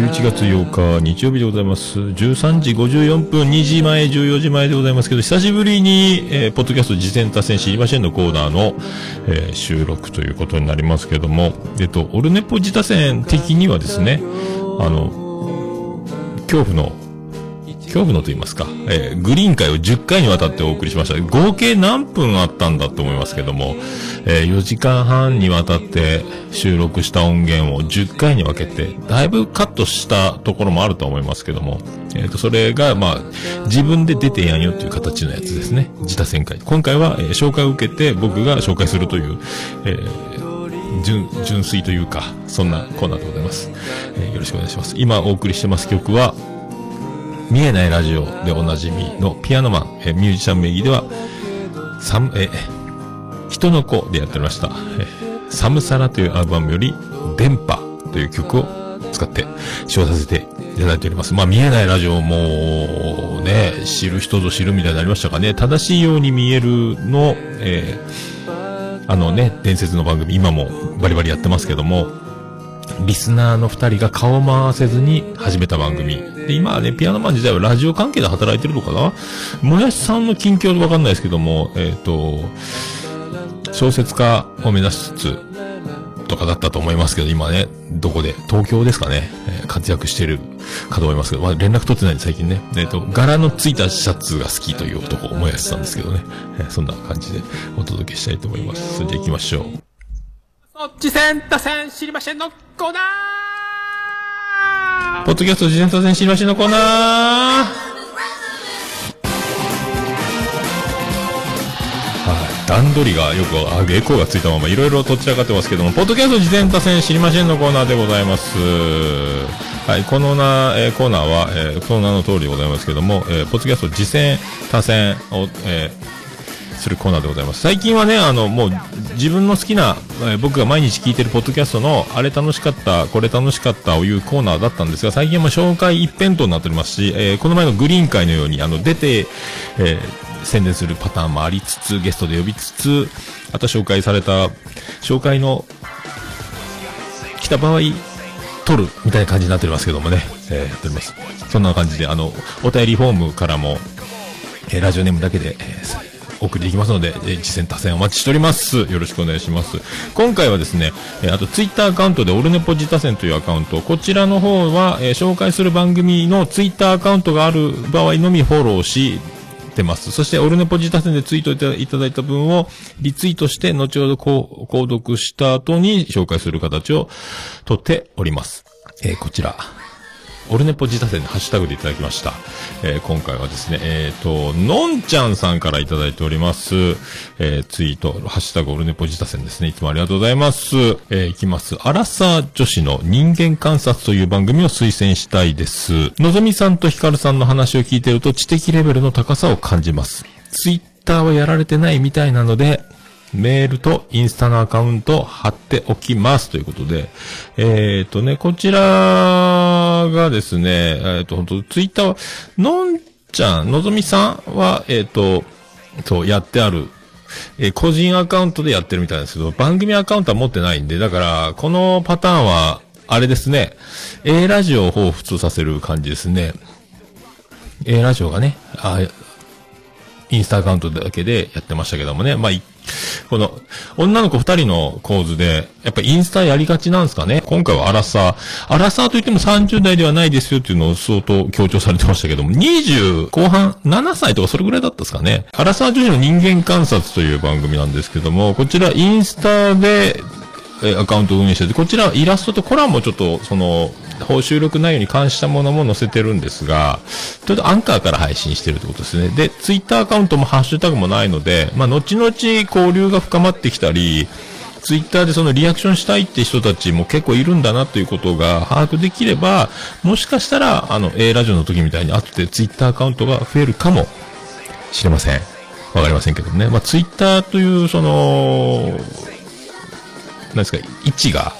11月8日、日曜日でございます。13時54分、2時前、14時前でございますけど、久しぶりに、えーポッドキャスト事前多戦知りませんのコーナーの、えー収録ということになりますけども、えっと、オルネポ自他戦的にはですね、あの、恐怖の、恐怖のと言いますか、えーグリーン会を10回にわたってお送りしました。合計何分あったんだと思いますけども、えー4時間半にわたって収録した音源を10回に分けて、だいぶカットしたところもあると思いますけども、えっ、と、それが、まあ、自分で出てやんよっていう形のやつですね。自他旋回。今回は、えー紹介を受けて僕が紹介するという、えー純、純粋というか、そんなコーナーでございます。えーよろしくお願いします。今お送りしてます曲は、見えないラジオでおなじみのピアノマン、えミュージシャン名義では、サム、え人の子でやっておりました、えーサムサラというアルバムより、電波という曲を使って、使用させていただいております。まあ見えないラジオも、ね、知る人ぞ知るみたいになりましたかね。正しいように見えるの、えーあのね、伝説の番組、今もバリバリやってますけども、リスナーの二人が顔を回せずに始めた番組。で、今はね、ピアノマン自体はラジオ関係で働いてるのかな？もやしさんの近況でわかんないですけども、えっ、と、小説家を目指しつつ、とかだったと思いますけど、今ね、どこで、東京ですかね、えー活躍してるかと思いますけど、まあ、連絡取ってないんで最近ね、えっ、と、柄のついたシャツが好きという男をもやしさんですけどね、えーそんな感じでお届けしたいと思います。それじゃあ行きましょう。そっちセンタ戦知りませんのコーナーポッドキャスト自然と全知りましのコーナー。段取りがよく、あ、エコーがついたままいろいろとっちらかってますけども、ポッドキャスト自然多戦知りませんのコーナーでございます。はい。このな、えーコーナーは、えー、その名の通りでございますけども、えーポッドキャスト自戦多戦を、えーするコーナーでございます。最近はね、あの、もう、自分の好きな、えー僕が毎日聞いてるポッドキャストの、あれ楽しかった、これ楽しかったをいうコーナーだったんですが、最近はも紹介一辺倒になっておりますし、えーこの前のグリーン会のように、あの、出て、えー宣伝するパターンもありつつ、ゲストで呼びつつ、あと紹介された、紹介の、来た場合、撮るみたいな感じになっておりますけどもね、えーやっております。そんな感じで、あの、お便りフォームからも、えーラジオネームだけで、えーお送りできますので、えー、次戦多戦お待ちしております。よろしくお願いします。今回はですね、えーあとツイッターアカウントでオルネポ自他戦というアカウント、こちらの方は、えー紹介する番組のツイッターアカウントがある場合のみフォローしてます。そして、オルネポ自他戦でツイートいただいた分をリツイートして、後ほど、購読した後に紹介する形をとっております。えーこちら。オルネポ自他戦でハッシュタグでいただきました。えー今回はですね、えっ、と、のんちゃんさんからいただいております。えーツイート、ハッシュタグオルネポ自他戦ですね。いつもありがとうございます。えーいきます。アラサー女子の人間観察という番組を推薦したいです。のぞみさんとひかるさんの話を聞いてると知的レベルの高さを感じます。ツイッターはやられてないみたいなので、メールとインスタのアカウントを貼っておきますということで、えっ、とね、こちらがですね、えっ、と、本当ツイッターは、のんちゃん、のぞみさんは、えっ、と、そう、やってある、えー個人アカウントでやってるみたいなんですけど、番組アカウントは持ってないんで、だから、このパターンは、あれですね、A ラジオを彷彿させる感じですね。A ラジオがね、あインスタアカウントだけでやってましたけどもね。まあ、いこの、女の子二人の構図で、やっぱインスタやりがちなんですかね？今回はアラサー。アラサーといっても30代ではないですよっていうのを相当強調されてましたけども、20後半、7歳とかそれぐらいだったですかね？アラサー女子の人間観察という番組なんですけども、こちらインスタで、えアカウント運営してて、こちらイラストとコラムもちょっと、その、収録内容に関したものも載せてるんですが、ちょっとアンカーから配信してるってことですね。で、ツイッターアカウントもハッシュタグもないので、まあ、後々交流が深まってきたり、ツイッターでそのリアクションしたいって人たちも結構いるんだなということが把握できれば、もしかしたら、あの、A ラジオの時みたいに後でツイッターアカウントが増えるかもしれません。わかりませんけどね。まあ、ツイッターという、その、なんですか、位置が、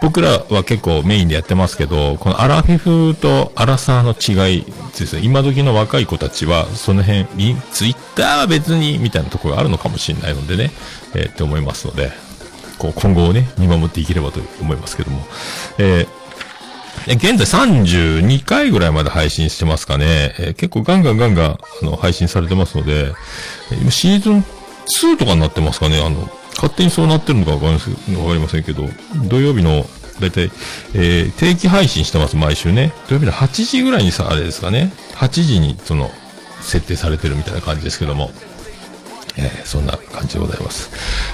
僕らは結構メインでやってますけど、このアラフィフとアラサーの違いですね、今時の若い子たちは、その辺、ツイッターは別に、みたいなところがあるのかもしれないのでね、えーって思いますので、こう、今後をね、見守っていければと思いますけども。えー現在32回ぐらいまで配信してますかね。えー、結構ガンガンガンガン、あの、配信されてますので、今シーズン2とかになってますかね。あの、勝手にそうなってるのかわかりませんけど、土曜日の、だいたい、えー、定期配信してます、毎週ね。土曜日の8時ぐらいにさ、あれですかね。8時に、その、設定されてるみたいな感じですけども。えー、そんな感じでございます。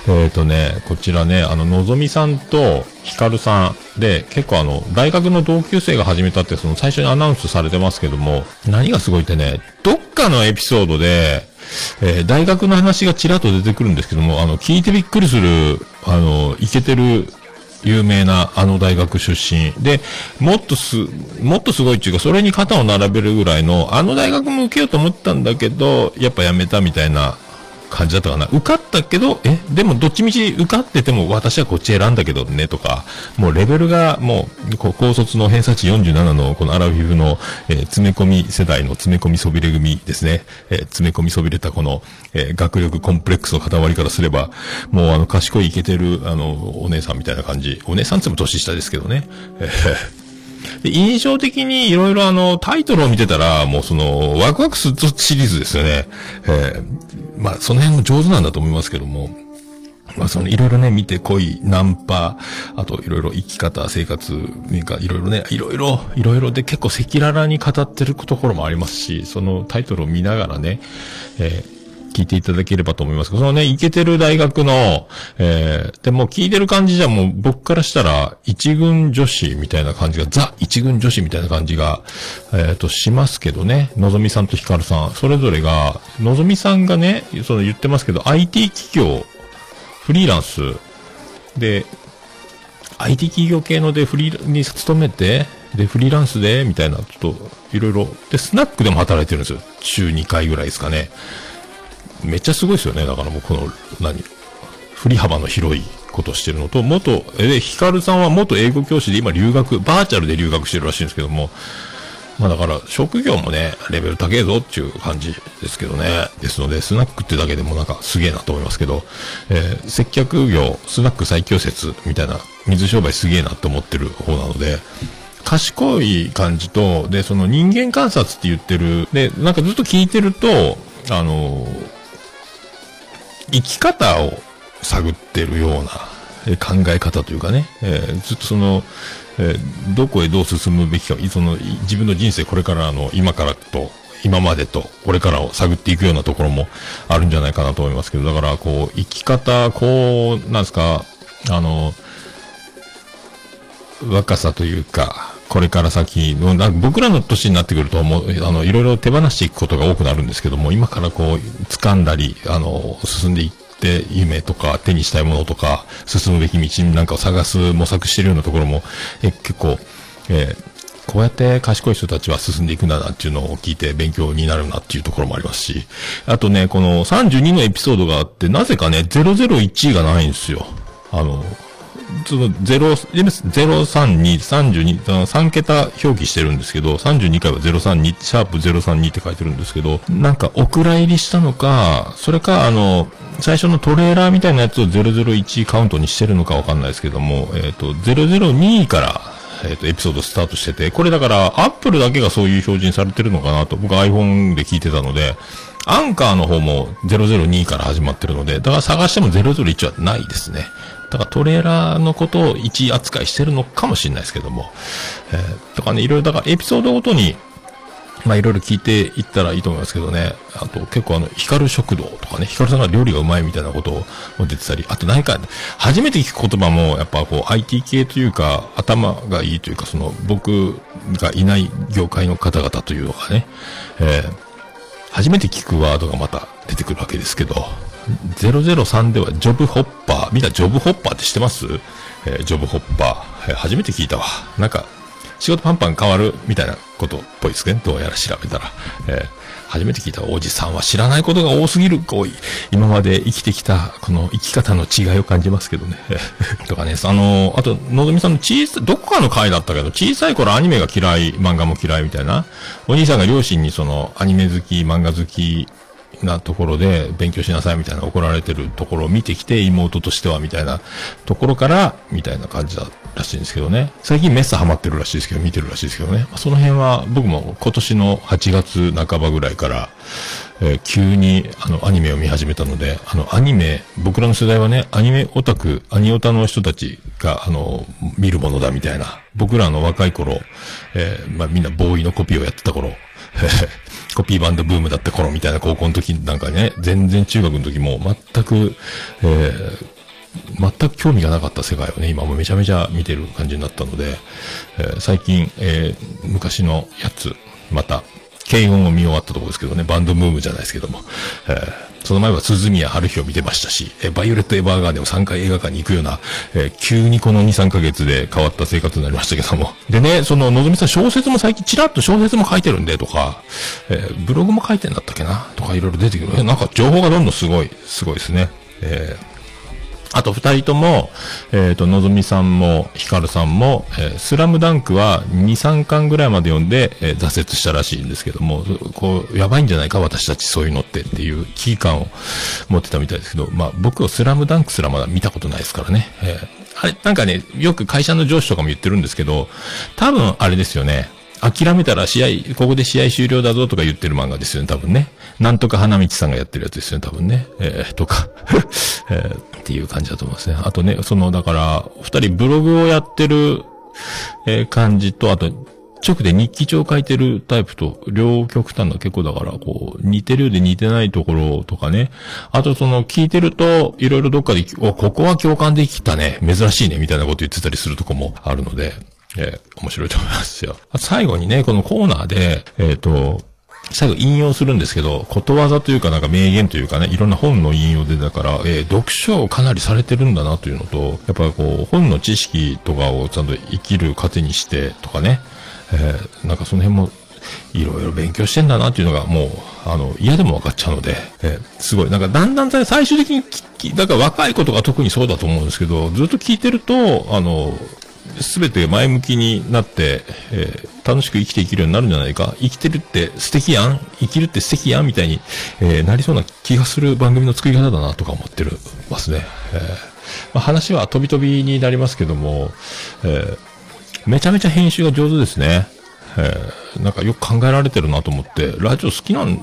えっ、ー、とね、こちらね、あの、のぞみさんとひかるさんで、結構あの、大学の同級生が始めたって、その最初にアナウンスされてますけども、何がすごいってね、どっかのエピソードで、えー、大学の話がちらっと出てくるんですけども、あの、聞いてびっくりする、あの、イケてる有名なあの大学出身。で、もっとす、もっとすごいっていうか、それに肩を並べるぐらいの、あの大学も受けようと思ったんだけど、やっぱやめたみたいな感じだったかな。受かったけど、え、でもどっちみち受かってても私はこっち選んだけどねとか、もうレベルがもう、高卒の偏差値47のこのアラフィフの、えー、詰め込み世代の詰め込みそびれ組ですね。えー、詰め込みそびれたこの、えー、学力コンプレックスの塊からすれば、もうあの賢いイケてる、あの、お姉さんみたいな感じ。お姉さんつも年下ですけどね。えーで、印象的にいろいろあの、タイトルを見てたら、もうその、ワクワクするシリーズですよね。えー、まあ、その辺も上手なんだと思いますけども。まあ、その、いろいろね、見て恋、ナンパ、あと、いろいろ生き方、生活、なんか、いろいろね、いろいろ、いろいろで結構赤裸々に語ってるところもありますし、そのタイトルを見ながらね、えー聞いていただければと思います。そのね、行けてる大学の、えー、でも聞いてる感じじゃもう僕からしたら、一軍女子みたいな感じが、ザ一軍女子みたいな感じが、えっ、ー、と、しますけどね、のぞみさんとひかるさん、それぞれが、のぞみさんがね、その言ってますけど、IT 企業、フリーランス。で、IT 企業系のでフリーに勤めて、で、フリーランスで、みたいな、ちょっと、いろいろ、で、スナックでも働いてるんですよ。週2回ぐらいですかね。めっちゃすごいですよね。だからもうこの、何、振り幅の広いことをしてるのと、元、え、ヒカルさんは元英語教師で今留学、バーチャルで留学してるらしいんですけども、まあだから、職業もね、レベル高えぞっていう感じですけどね。ですので、スナックってだけでもなんかすげえなと思いますけど、えー、接客業、スナック最強説みたいな、水商売すげえなと思ってる方なので、賢い感じと、で、その人間観察って言ってる、で、なんかずっと聞いてると、あのー生き方を探ってるような考え方というかね、えー、ずっとその、えー、どこへどう進むべきか、その自分の人生これからの今からと、今までとこれからを探っていくようなところもあるんじゃないかなと思いますけど、だからこう、生き方、こう、なんですか、あの、若さというか、これから先、僕らの年になってくると、もう、あの、いろいろ手放していくことが多くなるんですけども、今からこう、掴んだり、あの、進んでいって、夢とか手にしたいものとか、進むべき道なんかを探す、模索してるようなところも、え結構、えーこうやって賢い人たちは進んでいくんだなっていうのを聞いて勉強になるなっていうところもありますし、あとね、この32のエピソードがあって、なぜかね、001がないんですよ。あの、その0、032、32、3桁表記してるんですけど、32回は032、シャープ032って書いてるんですけど、なんかお蔵入りしたのか、それか、あの、最初のトレーラーみたいなやつを001カウントにしてるのかわかんないですけども、えっ、ー、と、002から、えっ、と、エピソードスタートしてて、これだから、アップルだけがそういう表示にされてるのかなと、僕 iPhone で聞いてたので、アンカーの方も002から始まってるので、だから探しても001はないですね。だからトレーラーのことを一扱いしてるのかもしれないですけども。えー、とかね、いろいろ、だからエピソードごとに、まあいろいろ聞いていったらいいと思いますけどね。あと結構あの、光る食堂とかね、光さんが料理がうまいみたいなことを出てたり、あと何か、初めて聞く言葉もやっぱこう IT 系というか、頭がいいというか、その僕がいない業界の方々というのがね、えー、初めて聞くワードがまた出てくるわけですけど、003ではジョブホッパー。みんなジョブホッパーって知ってます？えー、ジョブホッパー、えー、初めて聞いたわ。なんか、仕事パンパン変わるみたいなことっぽいですね。どうやら調べたら。えー、初めて聞いたおじさんは知らないことが多すぎる。こう、今まで生きてきた、この生き方の違いを感じますけどね。とかね、あの、あと、のぞみさんの小さい、どこかの回だったけど、小さい頃アニメが嫌い、漫画も嫌いみたいな。お兄さんが両親にその、アニメ好き、漫画好き、なところで勉強しなさいみたいな怒られてるところを見てきて、妹としてはみたいなところから、みたいな感じだらしいんですけどね。最近メッサハマってるらしいですけど、見てるらしいですけどね。その辺は僕も今年の8月半ばぐらいから、えー、急にあのアニメを見始めたので、あのアニメ、僕らの世代はね、アニメオタク、アニオタの人たちが、あの、見るものだみたいな。僕らの若い頃、えー、まあみんなボーイのコピーをやってた頃、コピーバンドブームだった頃みたいな高校の時なんかね、全然中学の時も全く、えー、全く興味がなかった世界をね、今もめちゃめちゃ見てる感じになったので、えー、最近、えー、昔のやつ、また、軽音を見終わったところですけどね、バンドブームじゃないですけども、えーその前は鈴宮春日を見てましたし、えバイオレット・エヴァーガーデンを3回映画館に行くような、え、急にこの2、3ヶ月で変わった生活になりましたけども。でね、その、のぞみさん小説も最近ちらっと小説も書いてるんでとか、え、ブログも書いてんだったっけなとかいろいろ出てくる。なんか情報がどんどんすごい、すごいですね。えーあと二人とも、えっ、ー、と、のぞみさんも、ひかるさんも、えー、スラムダンクは2、3巻ぐらいまで読んで、えー、挫折したらしいんですけども、こう、やばいんじゃないか、私たちそういうのってっていう危機感を持ってたみたいですけど、まあ僕はスラムダンクすらまだ見たことないですからね。えー、あれ、なんかね、よく会社の上司とかも言ってるんですけど、多分あれですよね。諦めたら試合、ここで試合終了だぞとか言ってる漫画ですよね、多分ね。なんとか花道さんがやってるやつですよね、多分ね。えー、とか えー、っていう感じだと思いますね。あとね、その、だから、二人ブログをやってる、えー、感じと、あと、直で日記帳書いてるタイプと、両極端な結構だから、こう、似てるようで似てないところとかね。あとその、聞いてると、いろいろどっかで、ここは共感できたね。珍しいね。みたいなこと言ってたりするとこもあるので、えー、面白いと思いますよ。最後にね、このコーナーで、えっ、ー、と、最後引用するんですけど、ことわざというかなんか名言というかね、いろんな本の引用でだから、えー、読書をかなりされてるんだなというのと、やっぱりこう、本の知識とかをちゃんと生きる糧にしてとかね、えー、なんかその辺もいろいろ勉強してんだなっていうのがもう、あの、嫌でも分かっちゃうので、え、すごい、なんかだんだん最終的に聞き、だから若い子とか特にそうだと思うんですけど、ずっと聞いてると、あの、すべて前向きになって、えー、楽しく生きていけるようになるんじゃないか。生きてるって素敵やん生きるって素敵やんみたいに、えー、なりそうな気がする番組の作り方だなとか思ってるますね。えー、まあ、話は飛び飛びになりますけども、えめちゃめちゃ編集が上手ですね。えなんかよく考えられてるなと思って、ラジオ好きなん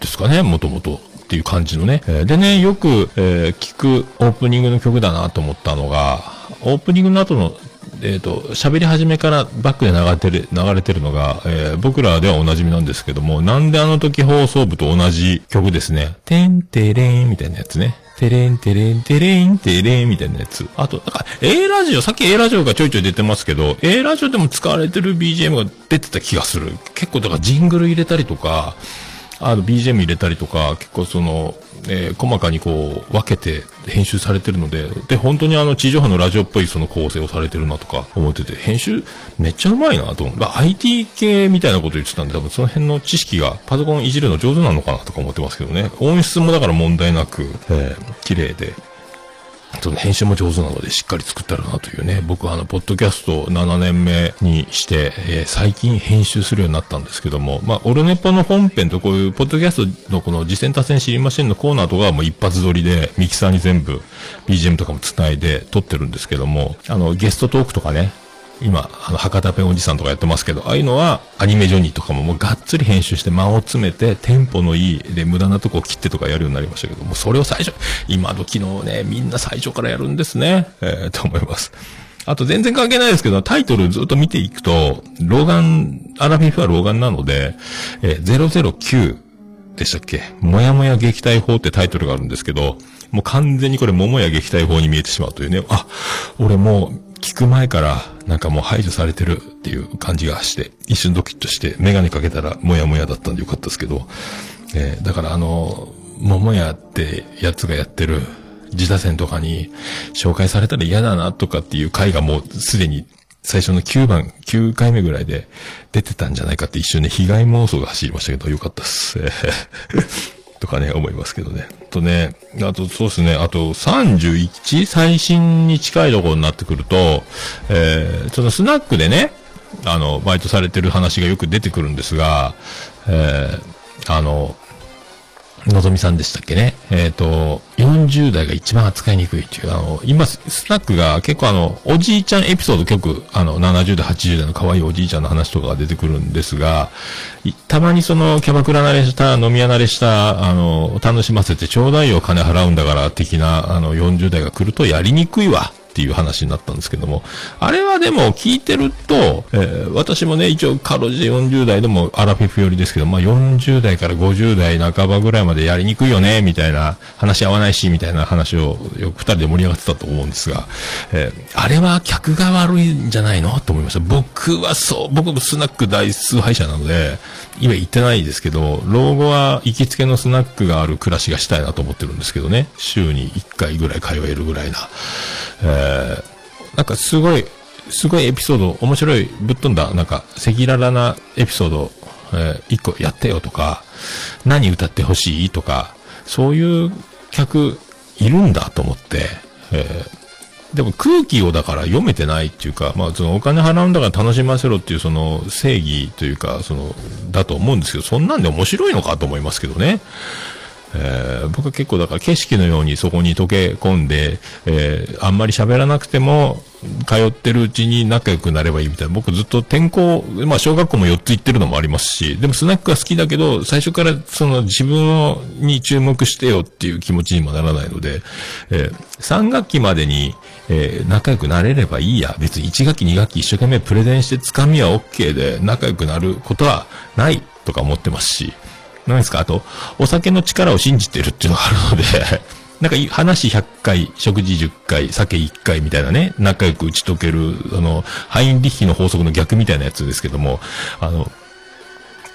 ですかね、もともと。っていう感じのね。でね、よく、え聞くオープニングの曲だなと思ったのが、オープニングの後のえっ、ー、と、喋り始めからバックで流れてる、流れてるのが、えー、僕らではお馴染みなんですけども、なんであの時放送部と同じ曲ですね。てんてれんみたいなやつね。てれんてれんてれんてれんみたいなやつ。あと、なんか、A ラジオ、さっき A ラジオがちょいちょい出てますけど、A ラジオでも使われてる BGM が出てた気がする。結構、だからジングル入れたりとか、あの BGM 入れたりとか、結構その、えー、細かにこう分けて編集されてるので、で、本当にあの地上波のラジオっぽいその構成をされてるなとか思ってて、編集めっちゃうまいなと思う。IT 系みたいなこと言ってたんで、多分その辺の知識がパソコンいじるの上手なのかなとか思ってますけどね。音質もだから問題なく、えー、綺麗で、その編集も上手なのでしっかり作ったらなというね、僕はあの、ポッドキャスト7年目にして、えー、最近編集するようになったんですけども、まあ、オルネポの本編とこういう、ポッドキャストのこの次戦多戦知りませんのコーナーとかはもう一発撮りで、ミキサーに全部 BGM とかも繋いで撮ってるんですけども、あの、ゲストトークとかね、今、あの、博多ペンおじさんとかやってますけど、ああいうのは、アニメジョニーとかももうがっつり編集して間を詰めて、テンポのいい、で、無駄なとこを切ってとかやるようになりましたけども、それを最初、今時のね、みんな最初からやるんですね、えー、と思います。あと全然関係ないですけど、タイトルずっと見ていくと、老眼、アラフィフは老眼なので、えー、009でしたっけ？もやもや撃退法ってタイトルがあるんですけど、もう完全にこれ桃や撃退法に見えてしまうというね、あ、俺もう聞く前からなんかもう排除されてるっていう感じがして、一瞬ドキッとしてメガネかけたらもやもやだったんでよかったですけど、えー、だからあの、桃屋ってやつがやってる自打線とかに紹介されたら嫌だなとかっていう回がもうすでに最初の9番、9回目ぐらいで出てたんじゃないかって一瞬ね、被害妄想が走りましたけど、よかったっす。とかね、思いますけどね。とね、あとそうですね、あと31最新に近いところになってくると、えー、そのスナックでね、あの、バイトされてる話がよく出てくるんですが、えー、あの、のぞみさんでしたっけね。えっ、と、40代が一番扱いにくいっていう、あの、今、スナックが結構あの、おじいちゃんエピソード曲、あの、70代、80代の可愛いおじいちゃんの話とかが出てくるんですが、たまにその、キャバクラ慣れした、飲み屋慣れした、あの、楽しませてちょうだいよ金払うんだから、的な、あの、40代が来るとやりにくいわ。っていう話になったんですけども、あれはでも聞いてると、えー私もね、一応かろうじて40代でもアラフィフ寄りですけど、まあ40代から50代半ばぐらいまでやりにくいよね、みたいな、話し合わないし、みたいな話をよく二人で盛り上がってたと思うんですが、えーあれは客が悪いんじゃないのと思いました。僕はそう、僕もスナック大崇拝者なので、今言ってないですけど、老後は行きつけのスナックがある暮らしがしたいなと思ってるんですけどね、週に1回ぐらい通えるぐらいな。えーなんかすごい、すごいエピソード、面白い、ぶっ飛んだ、なんか、赤裸々なエピソード、えー一個やってよとか、何歌ってほしいとか、そういう客いるんだと思って、えーでも空気をだから読めてないっていうか、まあそのお金払うんだから楽しませろっていうその正義というか、その、だと思うんですけど、そんなんで面白いのかと思いますけどね。えー僕は結構だから景色のようにそこに溶け込んで、えーあんまり喋らなくても、通ってるうちに仲良くなればいいみたいな。僕ずっと転校、まあ小学校も4つ行ってるのもありますし、でもスナックが好きだけど、最初からその自分に注目してよっていう気持ちにもならないので、え3学期までに、えー仲良くなれればいいや。別に1学期2学期一生懸命プレゼンしてつかみは OK で仲良くなることはないとか思ってますし、何ですか？あと、お酒の力を信じてるっていうのがあるので、なんか話100回、食事10回、酒1回みたいなね、仲良く打ち解ける、あの、ハインリッヒの法則の逆みたいなやつですけども、あの、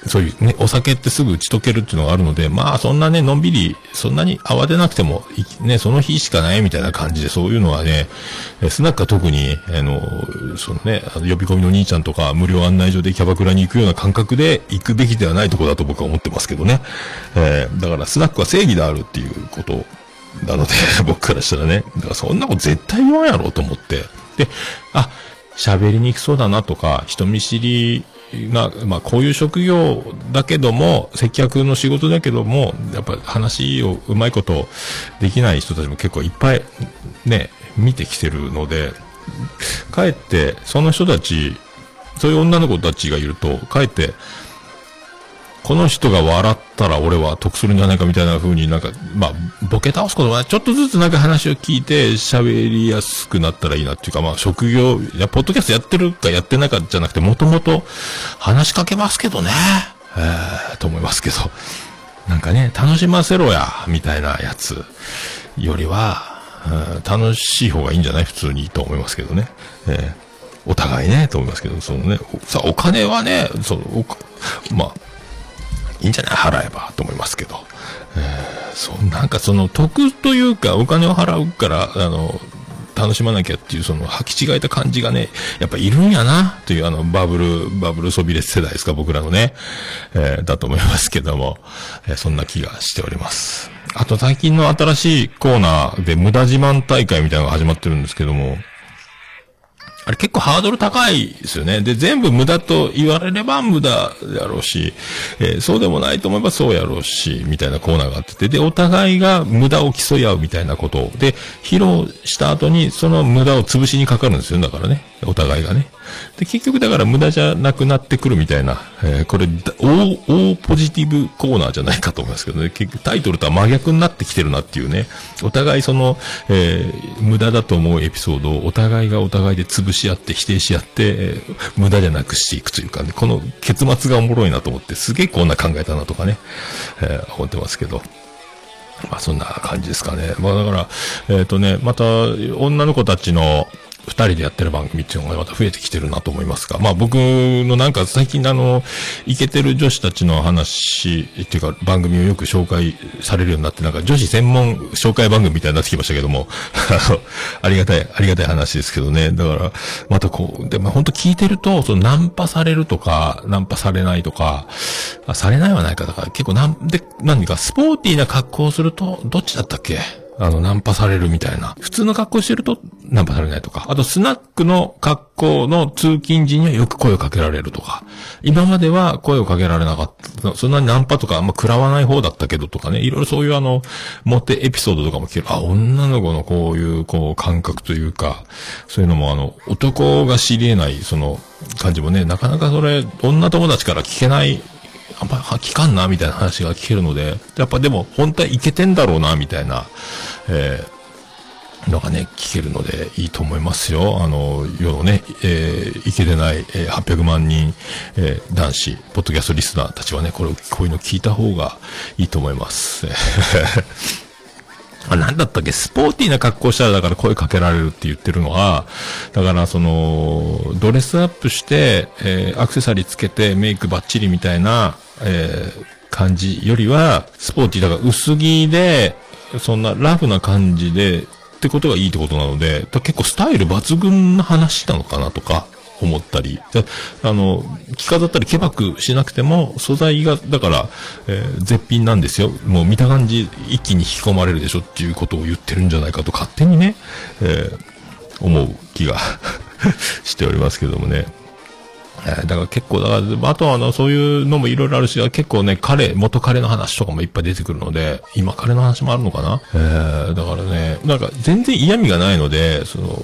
そういうね、お酒ってすぐ打ち解けるっていうのがあるので、まあそんなね、のんびり、そんなに慌てなくても、ね、その日しかないみたいな感じで、そういうのはね、スナックは特に、あの、そのね、呼び込みの兄ちゃんとか、無料案内所でキャバクラに行くような感覚で行くべきではないとこだと僕は思ってますけどね。えーだからスナックは正義であるっていうことなので、僕からしたらね、だからそんなこと絶対言わんやろうと思って。で、あ、喋りにくそうだなとか、人見知りな、まあこういう職業だけども、接客の仕事だけども、やっぱ話をうまいことできない人たちも結構いっぱいね、見てきてるので、かえって、その人たち、そういう女の子たちがいると、かえって、この人が笑ったら俺は得するんじゃないかみたいな風になんか、まあ、ボケ倒すことはちょっとずつなんか話を聞いて喋りやすくなったらいいなっていうか、まあ、職業、いや、ポッドキャストやってるかやってないかじゃなくて、もともと話しかけますけどね、えー、と思いますけど、なんかね、楽しませろや、みたいなやつよりは、楽しい方がいいんじゃない？普通にと思いますけどね。えーお互いね、と思いますけど、そのね、さあ、お金はね、その、まあ、いいんじゃない？払えばと思いますけど。えーそう、なんかその得というか、お金を払うから、あの、楽しまなきゃっていう、その、履き違えた感じがね、やっぱいるんやな、という、あの、バブル、バブルそびれ世代ですか、僕らのね、えーだと思いますけども、えーそんな気がしております。あと、最近の新しいコーナーで、無駄自慢大会みたいなのが始まってるんですけども、れ結構ハードル高いですよね。で、全部無駄と言われれば無駄やろうし、えーそうでもないと思えばそうやろうし、みたいなコーナーがあってて、で、お互いが無駄を競い合うみたいなことを、で、披露した後にその無駄を潰しにかかるんですよ。だからね。お互いがね。で、結局だから無駄じゃなくなってくるみたいな、えーこれ、大、大ポジティブコーナーじゃないかと思いますけどね。結局タイトルとは真逆になってきてるなっていうね。お互いその、えー無駄だと思うエピソードをお互いがお互いで潰し合って否定し合って、えー無駄じゃなくしていくというかね、この結末がおもろいなと思って、すげえこんな考えたなとかね、えー思ってますけど。まあそんな感じですかね。まあだから、えっ、とね、また女の子たちの二人でやってる番組っていうのがまた増えてきてるなと思いますが、まあ僕のなんか最近あの、イケてる女子たちの話っていうか番組をよく紹介されるようになって、なんか女子専門紹介番組みたいになってきましたけども、あ、りがたい、ありがたい話ですけどね。だから、またこう、で、まあ本当聞いてると、そのナンパされるとか、ナンパされないとか、されないはないか、だから結構なんで、何かスポーティーな格好をすると、どっちだったっけ？あの、ナンパされるみたいな。普通の格好してるとナンパされないとか。あと、スナックの格好の通勤時にはよく声をかけられるとか。今までは声をかけられなかった。そんなにナンパとかあんま食らわない方だったけどとかね。いろいろそういうあの、モテエピソードとかも聞ける。あ、女の子のこういう、こう、感覚というか、そういうのもあの、男が知り得ない、その、感じもね、なかなかそれ、女友達から聞けないあんま聞かんな、みたいな話が聞けるので、やっぱでも、本当はいけてんだろうな、みたいな、えー、のがね、聞けるので、いいと思いますよ。あの、世のね、えー、いけてない、えー、800万人、えー、男子、ポッドキャストリスナーたちはね、これを、こういうの聞いた方がいいと思います。あ、なんだったっけ、スポーティーな格好したらだから声かけられるって言ってるのは、だからその、ドレスアップして、えーアクセサリーつけてメイクバッチリみたいな、えー感じよりは、スポーティーだから薄着で、そんなラフな感じで、ってことがいいってことなので、結構スタイル抜群な話なのかなとか、思ったり。あの、着飾ったりケバくしなくても、素材が、だから、えー絶品なんですよ。もう見た感じ、一気に引き込まれるでしょっていうことを言ってるんじゃないかと勝手にね、えー思う気が しておりますけどもね。えーだから結構、だから、あとはあの、そういうのもいろいろあるし、結構ね、彼、元彼の話とかもいっぱい出てくるので、今彼の話もあるのかな？えー、だからね、なんか全然嫌味がないので、その、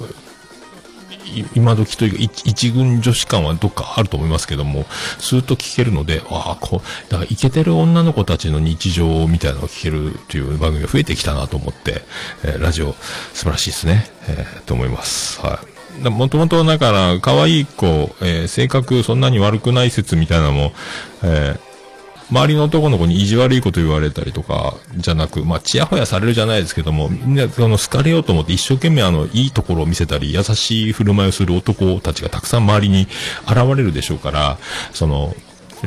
い今時というか、一一軍女子感はどっかあると思いますけども、スーッと聞けるので、ああ、こう、だからイケてる女の子たちの日常みたいなのを聞けるっていう番組が増えてきたなと思って、えーラジオ素晴らしいですね、えーと思います。はい。もともとだから、可愛い子、えー性格そんなに悪くない説みたいなのも、えー周りの男の子に意地悪いこと言われたりとか、じゃなく、まあ、ちやほやされるじゃないですけども、みんな、その、好かれようと思って一生懸命あの、いいところを見せたり、優しい振る舞いをする男たちがたくさん周りに現れるでしょうから、その、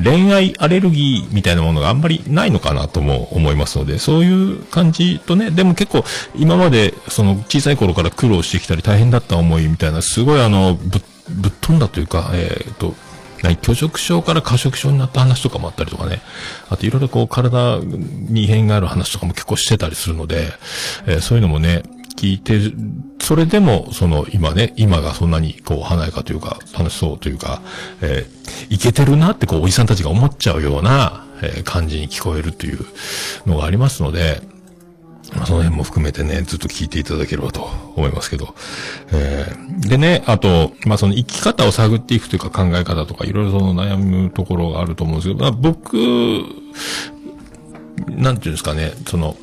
恋愛アレルギーみたいなものがあんまりないのかなとも思いますので、そういう感じとね、でも結構今までその小さい頃から苦労してきたり大変だった思いみたいな、すごいあの、ぶっぶっ飛んだというか、えっ、と、何拒食症から過食症になった話とかもあったりとかね。あといろいろこう体に異変がある話とかも結構してたりするので、えーそういうのもね、聞いて、それでも、その今ね、今がそんなにこう華やかというか、楽しそうというか、えーいけてるなってこうおじさんたちが思っちゃうような、えー感じに聞こえるというのがありますので、まあ、その辺も含めてね、ずっと聞いていただければと思いますけど。えーでね、あと、まあ、その生き方を探っていくというか考え方とか、いろいろその悩むところがあると思うんですけど、まあ、僕、なんていうんですかね、その、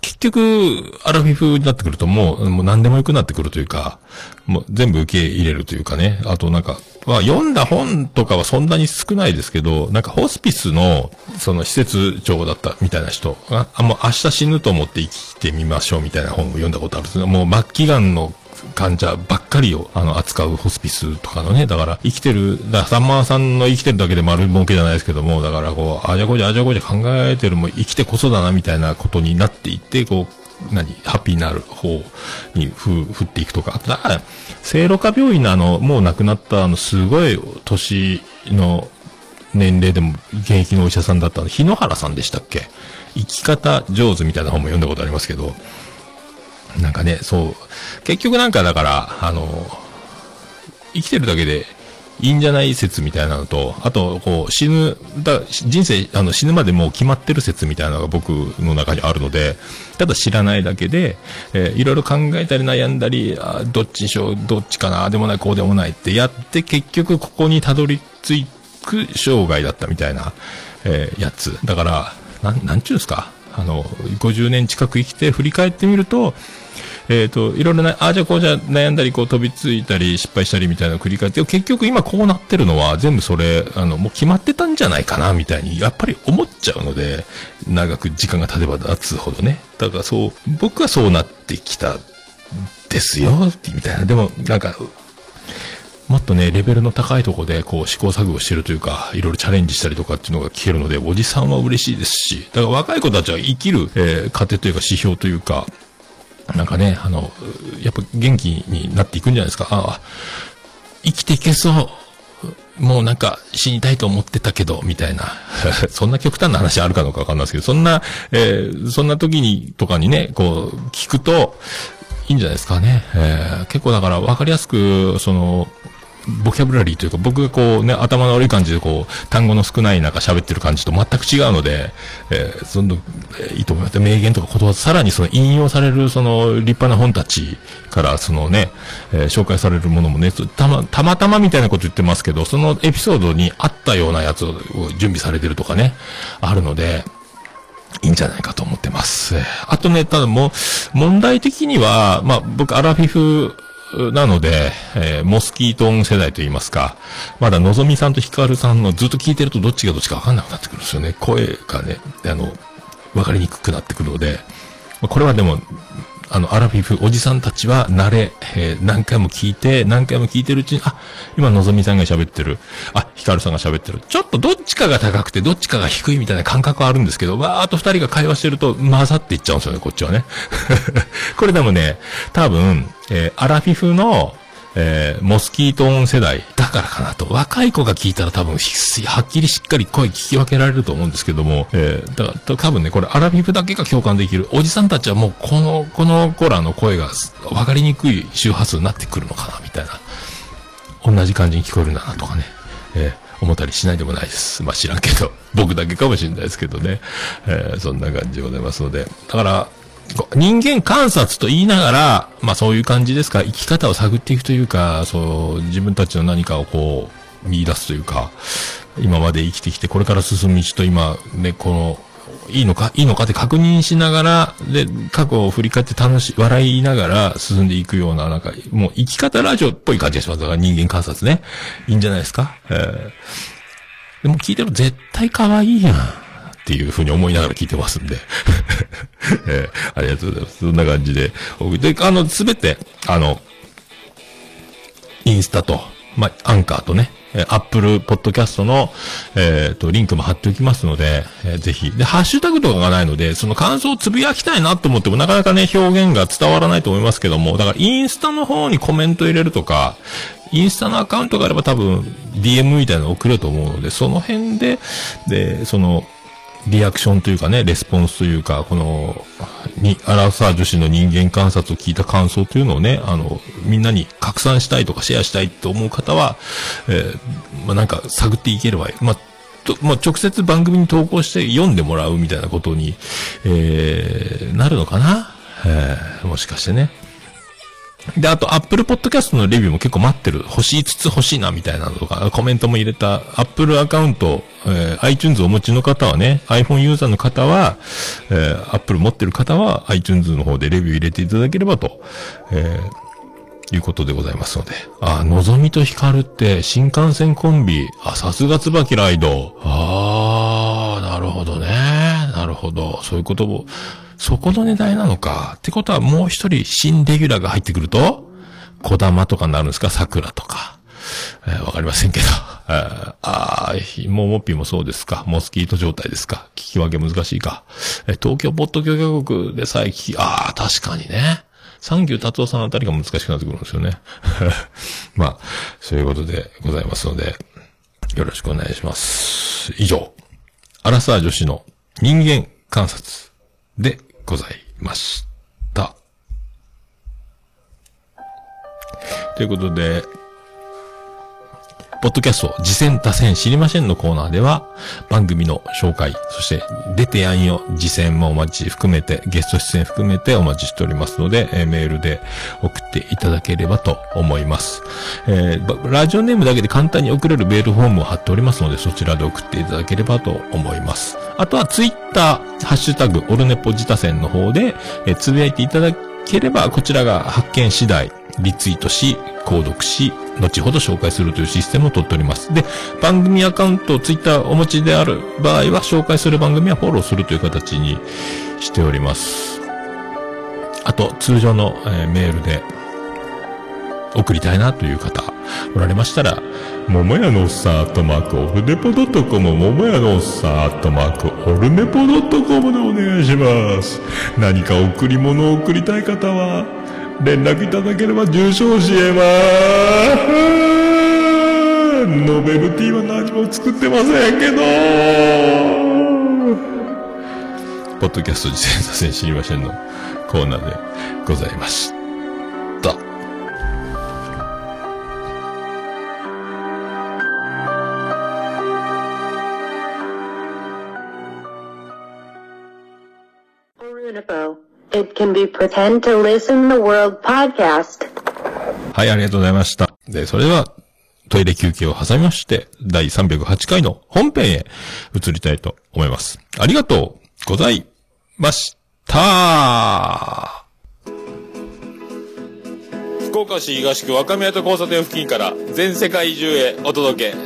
結局、アラフィフになってくるともう、もう何でも良くなってくるというか、もう全部受け入れるというかね。あとなんか、まあ読んだ本とかはそんなに少ないですけど、なんかホスピスの、その施設長だったみたいな人が、あ、もう明日死ぬと思って生きてみましょうみたいな本を読んだことあるんですが、もう末期癌の患者ばっかりを、あの、扱うホスピスとかのね、だから、生きてる、だから、さんまさんの生きてるだけで丸儲けじゃないですけども、だから、こう、あじゃこじゃあじゃこじゃ考えてるも生きてこそだな、みたいなことになっていって、こう、何、ハッピーになる方にふ、振っていくとか。だから、聖路加病院のあの、もう亡くなった、あの、すごい年の年齢でも現役のお医者さんだったの、日野原さんでしたっけ？生き方上手みたいな本も読んだことありますけど、なんかね、そう、結局なんかだから、あの、生きてるだけでいいんじゃない説みたいなのと、あと、こう、死ぬ、だ人生、あの、死ぬまでもう決まってる説みたいなのが僕の中にあるので、ただ知らないだけで、えーいろいろ考えたり悩んだり、あどっちにしよう、どっちかな、でもない、こうでもないってやって、結局ここにたどり着く生涯だったみたいな、えーやつ。だから、なん、なんちゅうんすか？あの、50年近く生きて振り返ってみると、えっ、と、いろいろな、ああ、じゃあこうじゃ悩んだり、こう飛びついたり、失敗したりみたいなのを繰り返って、結局今こうなってるのは全部それ、あの、もう決まってたんじゃないかな、みたいに、やっぱり思っちゃうので、長く時間が経てば経つほどね。だからそう、僕はそうなってきた、ですよ、みたいな。でも、なんか、もっとね、レベルの高いとこで、こう、試行錯誤してるというか、いろいろチャレンジしたりとかっていうのが聞けるので、おじさんは嬉しいですし、だから若い子たちは生きる、えー、糧というか指標というか、なんかね、あの、やっぱ元気になっていくんじゃないですか。ああ、生きていけそう。もうなんか死にたいと思ってたけど、みたいな。そんな極端な話あるかどうかわかんないですけど、そんな、えー、そんな時に、とかにね、こう、聞くと、いいんじゃないですかね。えー、結構だから分かりやすく、その、ボキャブラリーというか、僕がこうね、頭の悪い感じでこう、単語の少ない中喋ってる感じと全く違うので、えー、その、えー、いいと思います。名言とか言葉、さらにその引用されるその立派な本たちからそのね、えー、紹介されるものもね、たま、たまたまみたいなこと言ってますけど、そのエピソードにあったようなやつを準備されてるとかね、あるので、いいんじゃないかと思ってます。あとね、ただもう、問題的には、まあ、僕、アラフィフなので、えー、モスキートン世代と言いますか、まだのぞみさんとヒカルさんのずっと聞いてるとどっちがどっちかわかんなくなってくるんですよね。声がね、あの、わかりにくくなってくるので、これはでも、あの、アラフィフ、おじさんたちは慣れ、えー、何回も聞いて、何回も聞いてるうちに、あ、今のぞみさんが喋ってる、あ、ヒカルさんが喋ってる。ちょっとどっちかが高くて、どっちかが低いみたいな感覚はあるんですけど、わーっと二人が会話してると混ざっていっちゃうんですよね、こっちはね。これでもね、多分、えー、アラフィフの、えー、モスキート音世代だからかなと。若い子が聞いたら多分、はっきりしっかり声聞き分けられると思うんですけども、えー、だから多分ね、これアラフィフだけが共感できる。おじさんたちはもうこの、この子らの声が分かりにくい周波数になってくるのかな、みたいな。同じ感じに聞こえるんだなとかね。えー、思ったりしないでもないです。まあ知らんけど、僕だけかもしれないですけどね。えー、そんな感じでございますので。だから、人間観察と言いながら、まあそういう感じですか、生き方を探っていくというか、そう、自分たちの何かをこう、見出すというか、今まで生きてきて、これから進む道と今、ね、この、いいのかいいのかって確認しながら、で、過去を振り返って楽し、笑いながら進んでいくような、なんか、もう生き方ラジオっぽい感じがします。だから人間観察ね。いいんじゃないですかえー、でも聞いてる絶対可愛いやん。っていうふうに思いながら聞いてますんで。えー、ありがとうございます。そんな感じで。で、あの、すべて、あの、インスタと、まあ、アンカーとね、え、アップルポッドキャストの、えっ、ー、と、リンクも貼っておきますので、えー、ぜひ。で、ハッシュタグとかがないので、その感想をつぶやきたいなと思っても、なかなかね、表現が伝わらないと思いますけども、だからインスタの方にコメント入れるとか、インスタのアカウントがあれば多分、DM みたいなの送れると思うので、その辺で、で、その、リアクションというかね、レスポンスというか、この、に、アラサー女子の人間観察を聞いた感想というのをね、あの、みんなに拡散したいとかシェアしたいと思う方は、えー、まあ、なんか探っていければいい。まあ、と、まあ、直接番組に投稿して読んでもらうみたいなことに、えー、なるのかな？えー、もしかしてね。で、あと、アップルポッドキャストのレビューも結構待ってる。欲しいつつ欲しいな、みたいなのとか、コメントも入れた、アップルアカウント、えー、iTunes をお持ちの方はね、iPhone ユーザーの方は、えー、アップル持ってる方は、iTunes の方でレビュー入れていただければと、えー、いうことでございますので。あ、のぞみとひかるって新幹線コンビ。あ、さすが椿ライド。あー、なるほどね。なるほど。そういうことを、そこの値段なのか。ってことはもう一人新レギュラーが入ってくると、小玉とかになるんですか？桜とか。えー、わかりませんけど。えー、あー、ももっぴもそうですか？モスキート状態ですか？聞き分け難しいか？えー、東京ポッド許可国でさえ聞き、あー、確かにね。サンキュー達夫さんあたりが難しくなってくるんですよね。まあ、そういうことでございますので、よろしくお願いします。以上、アラサー女子の人間観察でございました。ということで、ポッドキャスト、次戦多戦知りませんのコーナーでは、番組の紹介、そして出てやんよ、次戦もお待ち含めて、ゲスト出演含めてお待ちしておりますので、え、メールで送っていただければと思います。えー、ラジオネームだけで簡単に送れるメールフォームを貼っておりますので、そちらで送っていただければと思います。あとはツイッター、ハッシュタグ、オルネポ自他戦の方で、え、つぶやいていただければ、こちらが発見次第、リツイートし、購読し、後ほど紹介するというシステムを取っております。で、番組アカウント、ツイッターお持ちである場合は、紹介する番組はフォローするという形にしております。あと、通常の、えー、メールで送りたいなという方、おられましたら、桃屋のおっさんアットマークオルネポドットコム、桃屋のおっさんアットマークオルネポドットコムでお願いします。何か贈り物を送りたい方は、連絡いただければ住所教えまノベルティは何も作ってませんけど。ポッドキャスト自転車線知りませんのコーナーでございます。It can be pretend to listen the world podcast. はい、ありがとうございました。で、それでは、トイレ休憩を挟みまして、第308回の本編へ移りたいと思います。ありがとうございました。福岡市東区若宮と交差点付近から全世界中へお届け。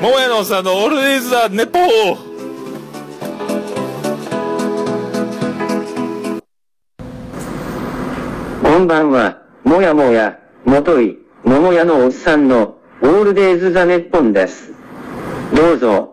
桃屋のおっさんのオールデイズ・ザ・ネポーんばんは、もやもや、もとい、ももやのおっさんの、オールデイズ・ザ・ネッポンです。どうぞ、